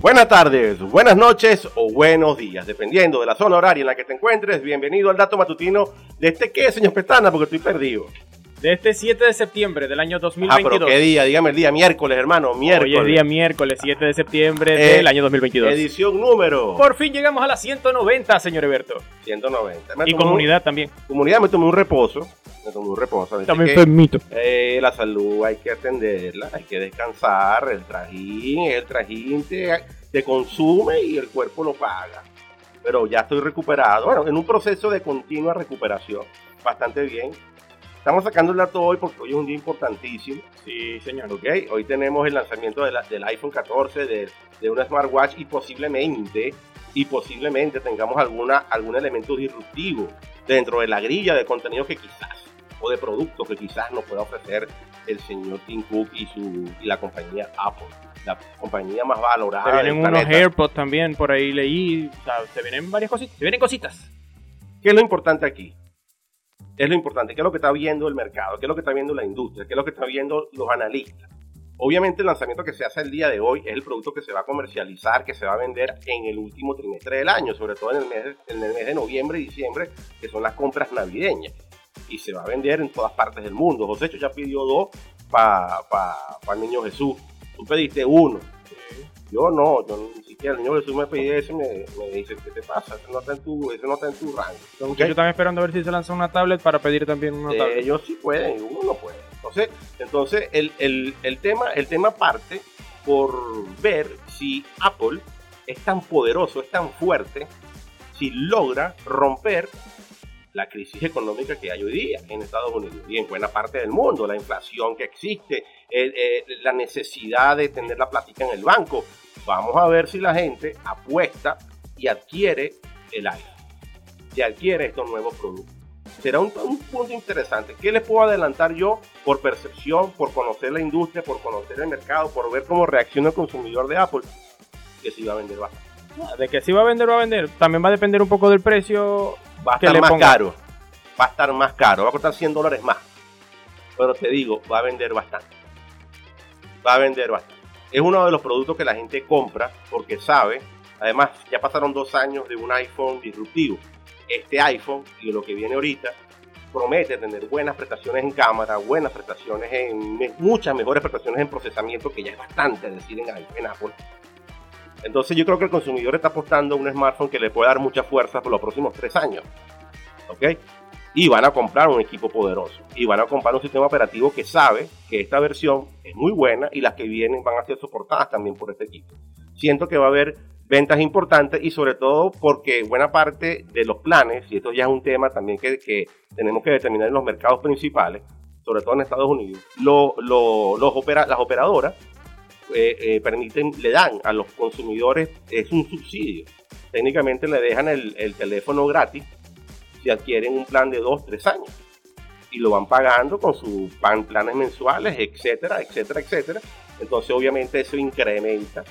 Buenas tardes, buenas noches o buenos días, dependiendo de la zona horaria en la que te encuentres. Bienvenido al dato matutino de este qué, señor Pestana, porque estoy perdido. De este 7 de septiembre del año 2022. Ah, pero qué día, dígame el día, miércoles, hermano, miércoles. Hoy es día miércoles 7 de septiembre Eh, del año 2022. Edición número Por fin llegamos a las 190, señor Eberto. 190. Me Y tomé un- comunidad también. comunidad me tomé un reposo. Me tomé un reposo. También enfermito. eh, la salud hay que atenderla, hay que descansar. El trajín, el trajín te, te consume y el cuerpo lo paga. Pero ya estoy recuperado. Bueno, en un proceso de continua recuperación. Bastante bien. Estamos sacando el dato hoy porque hoy es un día importantísimo. Sí, señor. ¿ok? Hoy tenemos el lanzamiento de la- del iPhone 14, de, de una smartwatch y posiblemente, y posiblemente tengamos alguna, algún elemento disruptivo dentro de la grilla de contenido que quizás, o de productos que quizás nos pueda ofrecer el señor Tim Cook y, su, y la compañía Apple, la compañía más valorada Se vienen unos planeta. AirPods también, por ahí leí. O sea, se vienen varias cositas. Se vienen cositas. ¿Qué es lo importante aquí? Es lo importante, ¿qué es lo que está viendo el mercado? ¿Qué es lo que está viendo la industria? ¿Qué es lo que está viendo los analistas? Obviamente el lanzamiento que se hace el día de hoy es el producto que se va a comercializar, que se va a vender en el último trimestre del año, sobre todo en el mes, en el mes de noviembre y diciembre, que son las compras navideñas. Y se va a vender en todas partes del mundo. José ya pidió dos para el niño Jesús. Tú pediste uno. Yo no, yo siquiera el niño pidió ese y me, me dice, ¿qué te pasa? Eso no está en tu, eso no está en tu rango. ¿Ok? muchachos están esperando a ver si se lanza una tablet para pedir también una Eh, tablet. ellos sí pueden, y uno no puede. Entonces, entonces el, el- el tema, el tema parte por ver si Apple es tan poderoso, es tan fuerte, si logra romper la crisis económica que hay hoy día en Estados Unidos y en buena parte del mundo, la inflación que existe, eh, eh, la necesidad de tener la plática en el banco. Vamos a ver si la gente apuesta y adquiere el iPhone, y adquiere estos nuevos productos será un, un punto interesante. ¿Qué les puedo adelantar yo por percepción, por conocer la industria, por conocer el mercado, por ver cómo reacciona el consumidor de Apple? Que se iba a vender bastante. De que si va a vender, va a vender. También va a depender un poco del precio. Va a Que estar le más ponga- caro. Va a estar más caro. Va a costar 100 dólares más. Pero te digo, va a vender bastante. Va a vender bastante. Es uno de los productos que la gente compra porque sabe. Además, ya pasaron dos años de un iPhone disruptivo. Este iPhone y lo que viene ahorita promete tener buenas prestaciones en cámara, buenas prestaciones en muchas mejores prestaciones en procesamiento, que ya es bastante decir en, en Apple. Entonces yo creo que el consumidor está apostando a un smartphone que le puede dar mucha fuerza por los próximos tres años. ¿Ok? Y van a comprar un equipo poderoso. Y van a comprar un sistema operativo que sabe que esta versión es muy buena y las que vienen van a ser soportadas también por este equipo. Siento que va a haber ventas importantes y sobre todo porque buena parte de los planes, y esto ya es un tema también que, que tenemos que determinar en los mercados principales, sobre todo en Estados Unidos, lo- lo- los opera- las operadoras eh, eh, permiten, le dan a los consumidores, es un subsidio. Técnicamente le dejan el, el teléfono gratis si adquieren un plan de 2, 3 años. Y lo van pagando con sus planes mensuales, etcétera, etcétera, etcétera. Entonces obviamente eso incrementa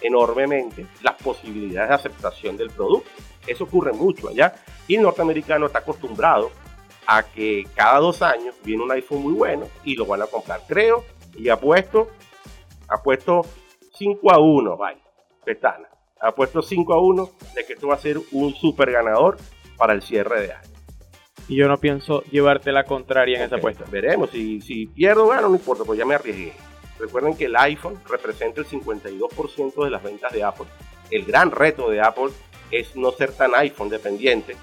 enormemente las posibilidades de aceptación del producto. Eso ocurre mucho allá. Y el norteamericano está acostumbrado a que cada dos años viene un iPhone muy bueno y lo van a comprar. Creo y apuesto, apuesto 5 a 1, vaya, Pestana. Apuesto 5 a 1 de que esto va a ser un super ganador para el cierre de año. Y yo no pienso llevarte la contraria en esa Ok, apuesta. Veremos, si, si pierdo o gano, no importa, pues ya me arriesgué. Recuerden que el iPhone representa el 52% de las ventas de Apple. El gran reto de Apple es no ser tan iPhone dependiente,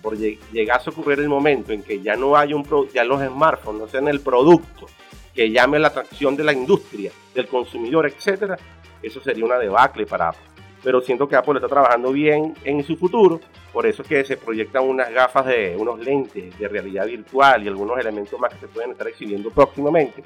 por lle- llegase a ocurrir el momento en que ya no haya un pro- ya los smartphones no sean el producto que llame la atracción de la industria, del consumidor, etcétera, eso sería una debacle para Apple. Pero siento que Apple está trabajando bien en su futuro, por eso es que se proyectan unas gafas de unos lentes de realidad virtual y algunos elementos más que se pueden estar exhibiendo próximamente,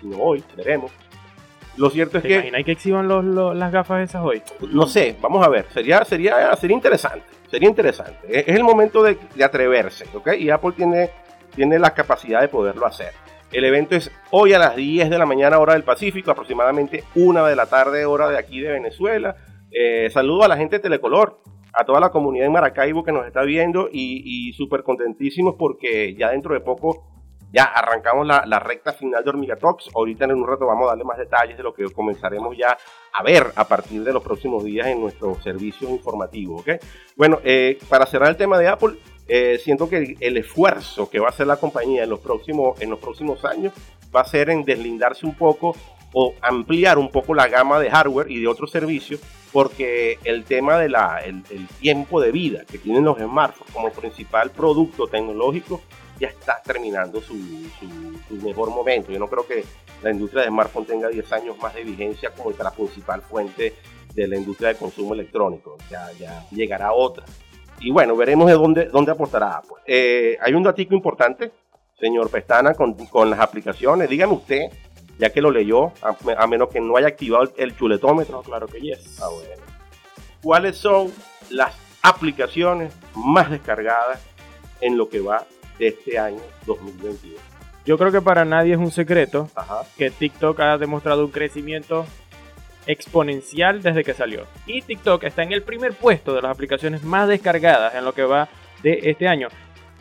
si no hoy, veremos. Lo cierto es ¿Te que imaginas que exhiban los- los- las gafas esas hoy? no sé, vamos a ver, sería, sería, sería interesante, sería interesante. Es, es el momento de, de atreverse, ¿ok? Y Apple tiene, tiene la capacidad de poderlo hacer. El evento es hoy a las 10 de la mañana, hora del Pacífico, aproximadamente 1 de la tarde, hora de aquí de Venezuela. Eh, saludo a la gente de Telecolor, a toda la comunidad en Maracaibo que nos está viendo y, súper contentísimos porque ya dentro de poco ya arrancamos la, recta final de Hormiga Talks. Ahorita en un rato vamos a darle más detalles de lo que comenzaremos ya a ver a partir de los próximos días en nuestros servicios informativos. Bueno, eh, para cerrar el tema de Apple, eh, siento que el esfuerzo que va a hacer la compañía en los próximos, en los próximos años va a ser en deslindarse un poco o ampliar un poco la gama de hardware y de otros servicios, porque el tema del el tiempo de vida que tienen los smartphones como principal producto tecnológico ya está terminando su, mejor momento. Yo no creo que la industria de smartphone tenga 10 años más de vigencia como la principal fuente de la industria de consumo electrónico. Ya, ya llegará otra. Y bueno, veremos de dónde, dónde aportará Apple. Eh, hay un datico importante, señor Pestana, con, con las aplicaciones. Dígame usted, ya que lo leyó, a, menos que no haya activado el, chuletómetro. claro que yes. Ah, bueno. ¿Cuáles son las aplicaciones más descargadas en lo que va de este año 2022? Yo creo que para nadie es un secreto que TikTok ha demostrado un crecimiento exponencial desde que salió. Y TikTok está en el primer puesto de las aplicaciones más descargadas en lo que va de este año.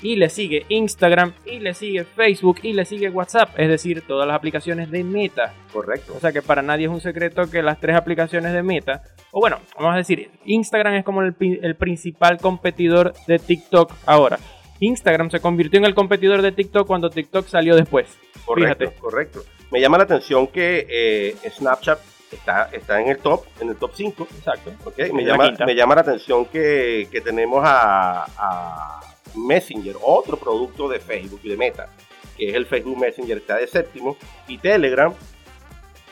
Y le sigue Instagram, y le sigue Facebook, y le sigue WhatsApp, es decir, todas las aplicaciones de Meta. Correcto. O sea que para nadie es un secreto que las tres aplicaciones de Meta, o bueno, vamos a decir, Instagram es como el, el principal competidor de TikTok ahora. Instagram se convirtió en el competidor de TikTok cuando TikTok salió después. Correcto, Fíjate. correcto. Me llama la atención que eh, Snapchat está, está en el top, en el top 5. Exacto. Okay. Me, llama, me llama la atención que, que tenemos a, a, Messenger, otro producto de Facebook y de Meta, que es el Facebook Messenger, está de séptimo, y Telegram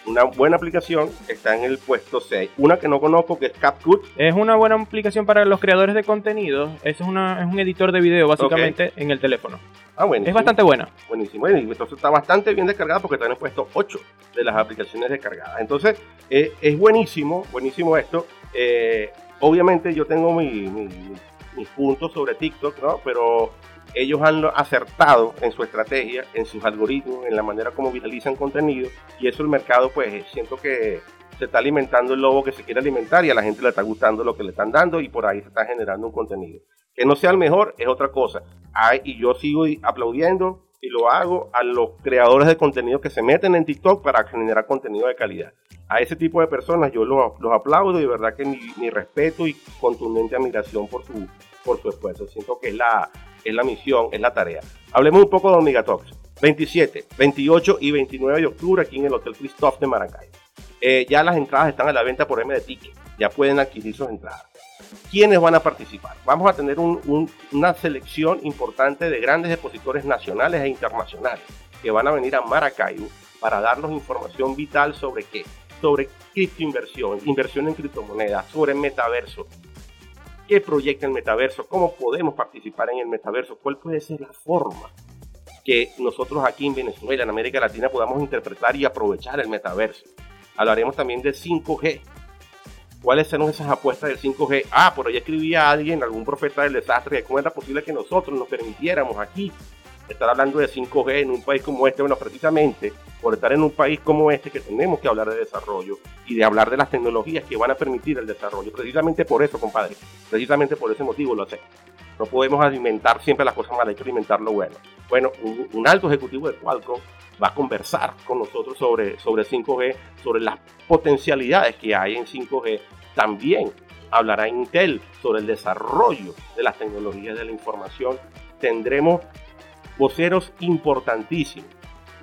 una buena aplicación está en el puesto 6. Una que no conozco que es CapCut. Es una buena aplicación para los creadores de contenido. Eso es, una, es un editor de video básicamente en el teléfono. Ah, bueno. Es bastante buena. Buenísimo. entonces está bastante bien descargada porque también he puesto 8 de las aplicaciones descargadas. Entonces eh, es buenísimo, buenísimo esto. Eh, obviamente yo tengo mis puntos sobre TikTok, ¿no? Pero ellos han acertado en su estrategia, en sus algoritmos, en la manera como viralizan contenido y eso el mercado pues siento que se está alimentando el lobo que se quiere alimentar y a la gente le está gustando lo que le están dando y por ahí se está generando un contenido. Que no sea el mejor es otra cosa. y yo sigo aplaudiendo y lo hago a los creadores de contenido que se meten en TikTok para generar contenido de calidad. A ese tipo de personas yo los, aplaudo y de verdad que mi respeto y contundente admiración por su, por su esfuerzo. Siento que es la, es la misión, es la tarea. Hablemos un poco de Talks. 27, 28 y 29 de octubre aquí en el Hotel Christoph de Maracay. Eh, ya las entradas están a la venta por M de Ticket. Ya pueden adquirir sus entradas. ¿Quiénes van a participar? Vamos a tener una selección importante de grandes expositores nacionales e internacionales que van a venir a Maracaibo para darnos información vital sobre qué, sobre criptoinversión, inversión en criptomonedas, sobre metaverso, qué proyecta el metaverso, cómo podemos participar en el metaverso, cuál puede ser la forma que nosotros aquí en Venezuela, en América Latina, podamos interpretar y aprovechar el metaverso. Hablaremos también del 5G. ¿Cuáles son esas apuestas del 5G? Ah, por ahí escribía alguien, algún profeta del desastre, cómo era posible que nosotros nos permitiéramos aquí estar hablando de 5G en un país como este, bueno, precisamente por estar en un país como este que tenemos que hablar de desarrollo y de hablar de las tecnologías que van a permitir el desarrollo. Precisamente por eso, compadre, precisamente por ese motivo lo sé. No podemos alimentar siempre las cosas malas, hay que alimentar lo bueno. Bueno, un, alto ejecutivo de Qualcomm va a conversar con nosotros sobre, sobre 5G, sobre las potencialidades que hay en 5G. También hablará Intel sobre el desarrollo de las tecnologías de la información. Tendremos voceros importantísimos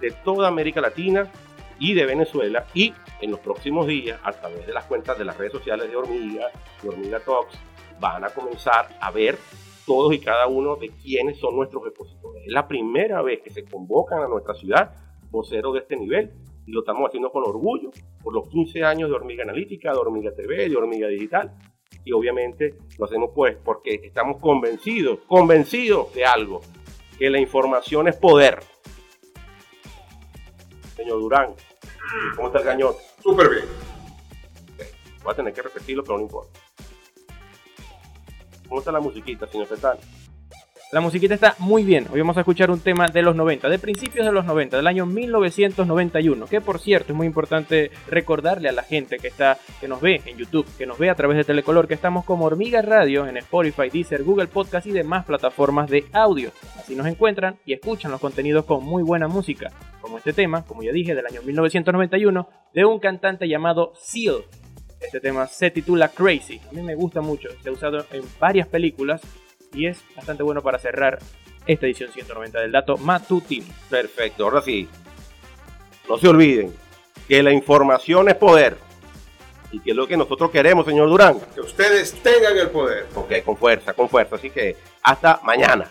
de toda América Latina y de Venezuela y en los próximos días a través de las cuentas de las redes sociales de Hormiga, de Hormiga Talks, van a comenzar a ver todos y cada uno de quiénes son nuestros expositores. Es la primera vez que se convocan a nuestra ciudad voceros de este nivel y lo estamos haciendo con orgullo por los 15 años de Hormiga Analítica, de Hormiga TV, de Hormiga Digital y obviamente lo hacemos pues porque estamos convencidos, convencidos de algo, que la información es poder. Señor Durán, ¿cómo está el cañón? Súper bien. Voy a tener que repetirlo, pero no importa. ¿Cómo está la musiquita, señor Petán? La musiquita está muy bien. Hoy vamos a escuchar un tema de los 90, de principios de los 90, del año 1991. Que por cierto es muy importante recordarle a la gente que está, que nos ve en YouTube, que nos ve a través de Telecolor, que estamos como Hormiga Radio en Spotify, Deezer, Google Podcast y demás plataformas de audio. Así nos encuentran y escuchan los contenidos con muy buena música, como este tema, como ya dije, del año 1991, de un cantante llamado Seal. Este tema se titula Crazy. A mí me gusta mucho. Se ha usado en varias películas y es bastante bueno para cerrar esta edición 190 del dato matutino. Perfecto, ahora sí. No se olviden que la información es poder. Y que es lo que nosotros queremos, señor Durán. Que ustedes tengan el poder. Ok, con fuerza, con fuerza. Así que hasta mañana.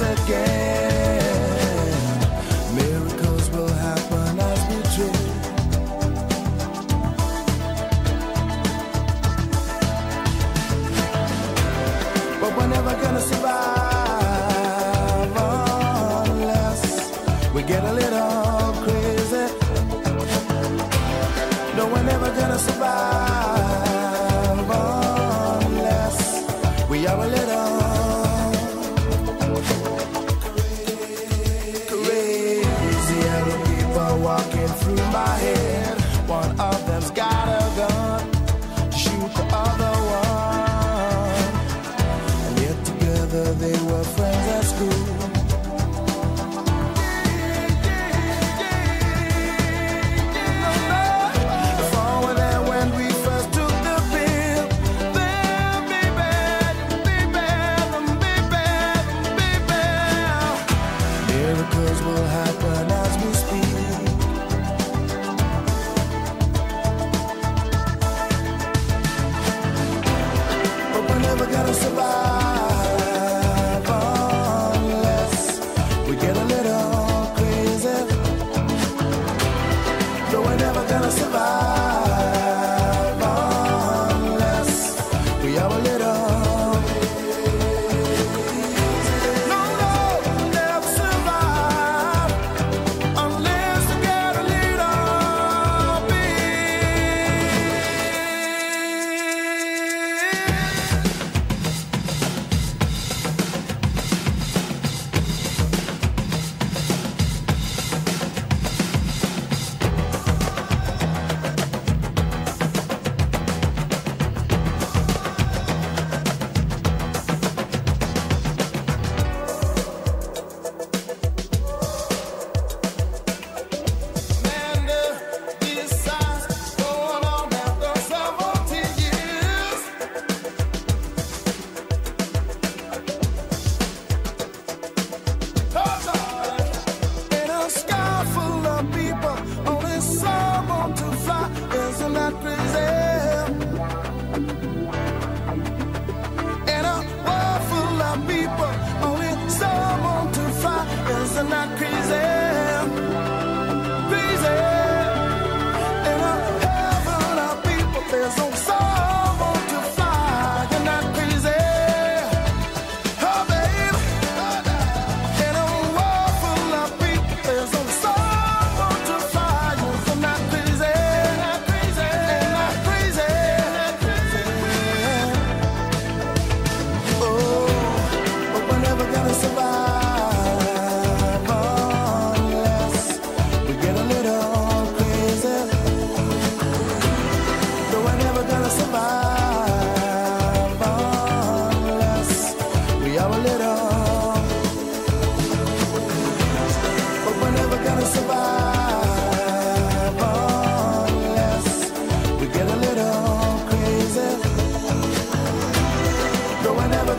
again.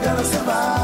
quero sambar.